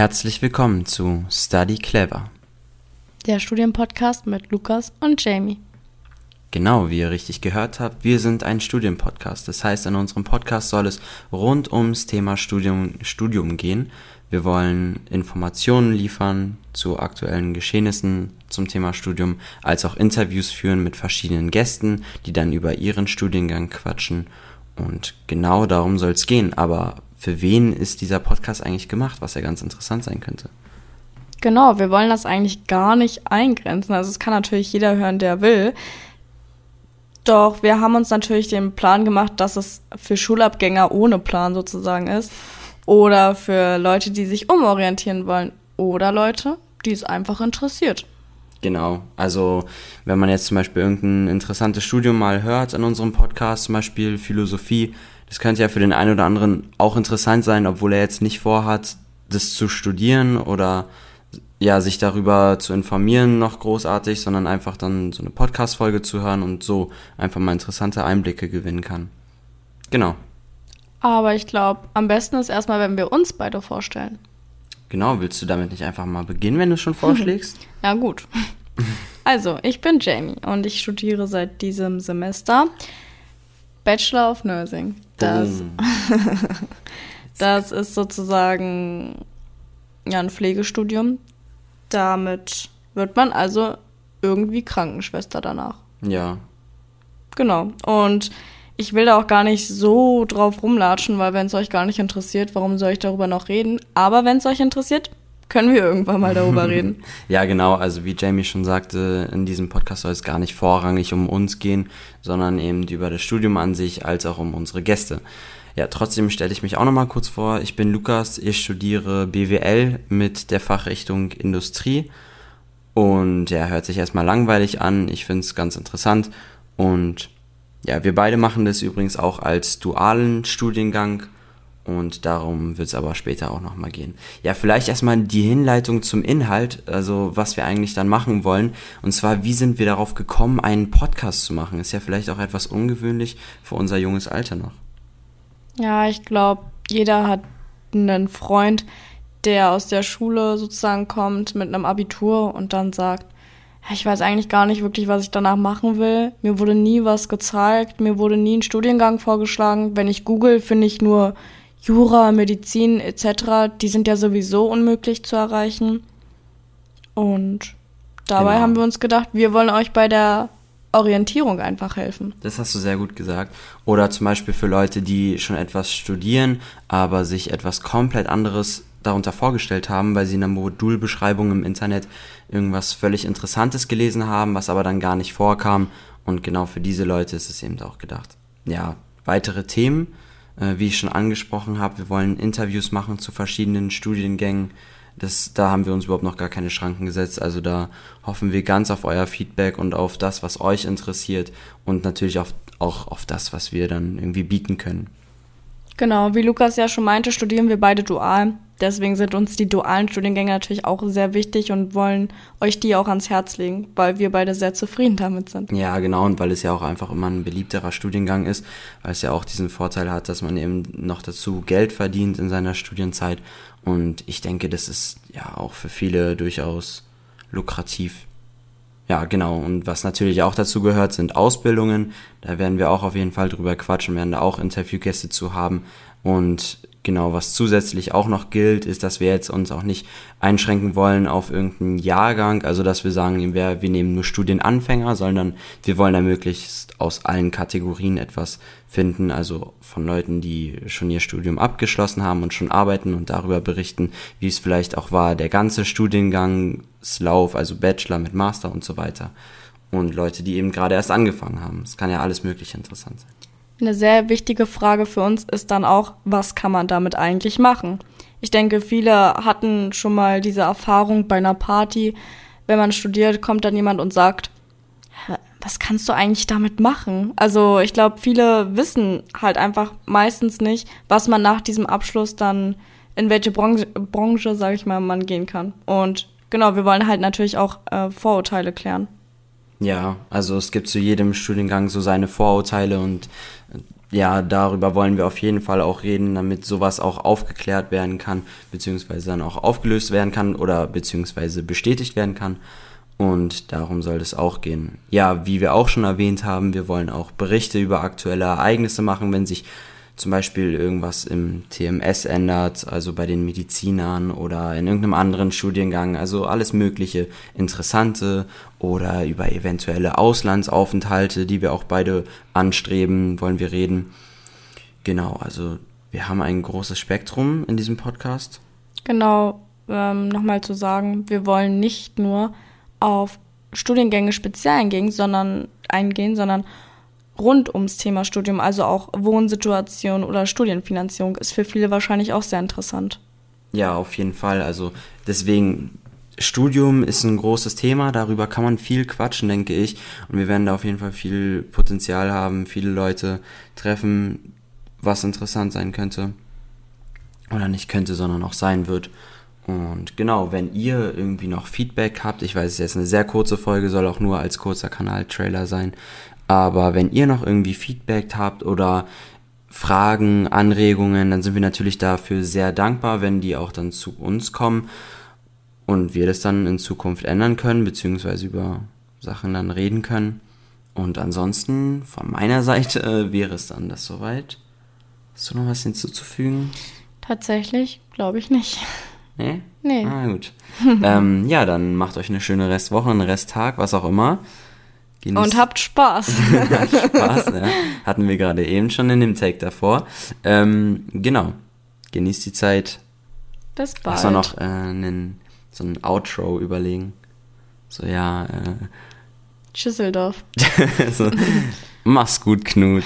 Herzlich willkommen zu Study Clever. Der Studienpodcast mit Lukas und Jamie. Genau, wie ihr richtig gehört habt, wir sind ein Studienpodcast. Das heißt, in unserem Podcast soll es rund ums Thema Studium, Studium gehen. Wir wollen Informationen liefern zu aktuellen Geschehnissen zum Thema Studium, als auch Interviews führen mit verschiedenen Gästen, die dann über ihren Studiengang quatschen. Und genau darum soll es gehen. Aber für wen ist dieser Podcast eigentlich gemacht, was ja ganz interessant sein könnte? Genau, wir wollen das eigentlich gar nicht eingrenzen. Also es kann natürlich jeder hören, der will. Doch wir haben uns natürlich den Plan gemacht, dass es für Schulabgänger ohne Plan sozusagen ist. Oder für Leute, die sich umorientieren wollen. Oder Leute, die es einfach interessiert. Genau. Also, wenn man jetzt zum Beispiel irgendein interessantes Studium mal hört in unserem Podcast, zum Beispiel Philosophie, das könnte ja für den einen oder anderen auch interessant sein, obwohl er jetzt nicht vorhat, das zu studieren oder ja, sich darüber zu informieren noch großartig, sondern einfach dann so eine Podcast-Folge zu hören und so einfach mal interessante Einblicke gewinnen kann. Genau. Aber ich glaube, am besten ist erstmal, wenn wir uns beide vorstellen. Genau, willst du damit nicht einfach mal beginnen, wenn du schon vorschlägst? ja, gut. Also, ich bin Jamie und ich studiere seit diesem Semester Bachelor of Nursing. Das, das ist sozusagen ja ein Pflegestudium. Damit wird man also irgendwie Krankenschwester danach. Ja. Genau. Und ich will da auch gar nicht so drauf rumlatschen, weil wenn es euch gar nicht interessiert, warum soll ich darüber noch reden? Aber wenn es euch interessiert, können wir irgendwann mal darüber reden. ja, genau. Also wie Jamie schon sagte, in diesem Podcast soll es gar nicht vorrangig um uns gehen, sondern eben über das Studium an sich, als auch um unsere Gäste. Ja, trotzdem stelle ich mich auch nochmal kurz vor. Ich bin Lukas, ich studiere BWL mit der Fachrichtung Industrie. Und ja, hört sich erstmal langweilig an. Ich finde es ganz interessant. Und ja, wir beide machen das übrigens auch als dualen Studiengang. Und darum wird es aber später auch nochmal gehen. Ja, vielleicht erstmal die Hinleitung zum Inhalt, also was wir eigentlich dann machen wollen. Und zwar, wie sind wir darauf gekommen, einen Podcast zu machen? Ist ja vielleicht auch etwas ungewöhnlich für unser junges Alter noch. Ja, ich glaube, jeder hat einen Freund, der aus der Schule sozusagen kommt mit einem Abitur und dann sagt, ich weiß eigentlich gar nicht wirklich, was ich danach machen will. Mir wurde nie was gezeigt, mir wurde nie ein Studiengang vorgeschlagen. Wenn ich google, finde ich nur Jura, Medizin etc., die sind ja sowieso unmöglich zu erreichen. Und dabei genau. haben wir uns gedacht, wir wollen euch bei der Orientierung einfach helfen. Das hast du sehr gut gesagt. Oder zum Beispiel für Leute, die schon etwas studieren, aber sich etwas komplett anderes darunter vorgestellt haben, weil sie in der Modulbeschreibung im Internet irgendwas völlig Interessantes gelesen haben, was aber dann gar nicht vorkam. Und genau für diese Leute ist es eben auch gedacht. Ja, weitere Themen äh, wie ich schon angesprochen habe, wir wollen Interviews machen zu verschiedenen Studiengängen. Das, da haben wir uns überhaupt noch gar keine Schranken gesetzt. Also da hoffen wir ganz auf euer Feedback und auf das, was euch interessiert und natürlich auf, auch auf das, was wir dann irgendwie bieten können. Genau, wie Lukas ja schon meinte, studieren wir beide dual. Deswegen sind uns die dualen Studiengänge natürlich auch sehr wichtig und wollen euch die auch ans Herz legen, weil wir beide sehr zufrieden damit sind. Ja, genau, und weil es ja auch einfach immer ein beliebterer Studiengang ist, weil es ja auch diesen Vorteil hat, dass man eben noch dazu Geld verdient in seiner Studienzeit. Und ich denke, das ist ja auch für viele durchaus lukrativ. Ja, genau. Und was natürlich auch dazu gehört, sind Ausbildungen. Da werden wir auch auf jeden Fall drüber quatschen, werden da auch Interviewgäste zu haben. Und Genau, was zusätzlich auch noch gilt, ist, dass wir jetzt uns auch nicht einschränken wollen auf irgendeinen Jahrgang, also dass wir sagen, wir, wir nehmen nur Studienanfänger, sondern wir wollen da möglichst aus allen Kategorien etwas finden, also von Leuten, die schon ihr Studium abgeschlossen haben und schon arbeiten und darüber berichten, wie es vielleicht auch war, der ganze Studiengangslauf, also Bachelor mit Master und so weiter. Und Leute, die eben gerade erst angefangen haben. Es kann ja alles Mögliche interessant sein. Eine sehr wichtige Frage für uns ist dann auch, was kann man damit eigentlich machen? Ich denke, viele hatten schon mal diese Erfahrung bei einer Party. Wenn man studiert, kommt dann jemand und sagt, was kannst du eigentlich damit machen? Also ich glaube, viele wissen halt einfach meistens nicht, was man nach diesem Abschluss dann in welche Branche, Branche sage ich mal, man gehen kann. Und genau, wir wollen halt natürlich auch äh, Vorurteile klären. Ja, also es gibt zu jedem Studiengang so seine Vorurteile und ja, darüber wollen wir auf jeden Fall auch reden, damit sowas auch aufgeklärt werden kann, beziehungsweise dann auch aufgelöst werden kann oder beziehungsweise bestätigt werden kann. Und darum soll es auch gehen. Ja, wie wir auch schon erwähnt haben, wir wollen auch Berichte über aktuelle Ereignisse machen, wenn sich zum Beispiel irgendwas im TMS ändert, also bei den Medizinern oder in irgendeinem anderen Studiengang, also alles mögliche Interessante oder über eventuelle Auslandsaufenthalte, die wir auch beide anstreben, wollen wir reden. Genau, also wir haben ein großes Spektrum in diesem Podcast. Genau, ähm, nochmal zu sagen, wir wollen nicht nur auf Studiengänge speziell eingehen, sondern eingehen, sondern rund ums Thema Studium, also auch Wohnsituation oder Studienfinanzierung, ist für viele wahrscheinlich auch sehr interessant. Ja, auf jeden Fall. Also deswegen, Studium ist ein großes Thema, darüber kann man viel quatschen, denke ich. Und wir werden da auf jeden Fall viel Potenzial haben, viele Leute treffen, was interessant sein könnte. Oder nicht könnte, sondern auch sein wird. Und genau, wenn ihr irgendwie noch Feedback habt, ich weiß, es ist jetzt eine sehr kurze Folge, soll auch nur als kurzer Kanal-Trailer sein. Aber wenn ihr noch irgendwie Feedback habt oder Fragen, Anregungen, dann sind wir natürlich dafür sehr dankbar, wenn die auch dann zu uns kommen und wir das dann in Zukunft ändern können, beziehungsweise über Sachen dann reden können. Und ansonsten von meiner Seite äh, wäre es dann das soweit. Hast du noch was hinzuzufügen? Tatsächlich, glaube ich nicht. Nee? Nee. Ah, gut. ähm, ja, dann macht euch eine schöne Restwoche, einen Resttag, was auch immer. Genießt Und habt Spaß. Spaß, ja. Hatten wir gerade eben schon in dem Take davor. Ähm, genau. Genießt die Zeit. Bis bald. Lass mal noch äh, einen, so ein Outro überlegen. So, ja, äh. Schüsseldorf. so, mach's gut, Knut.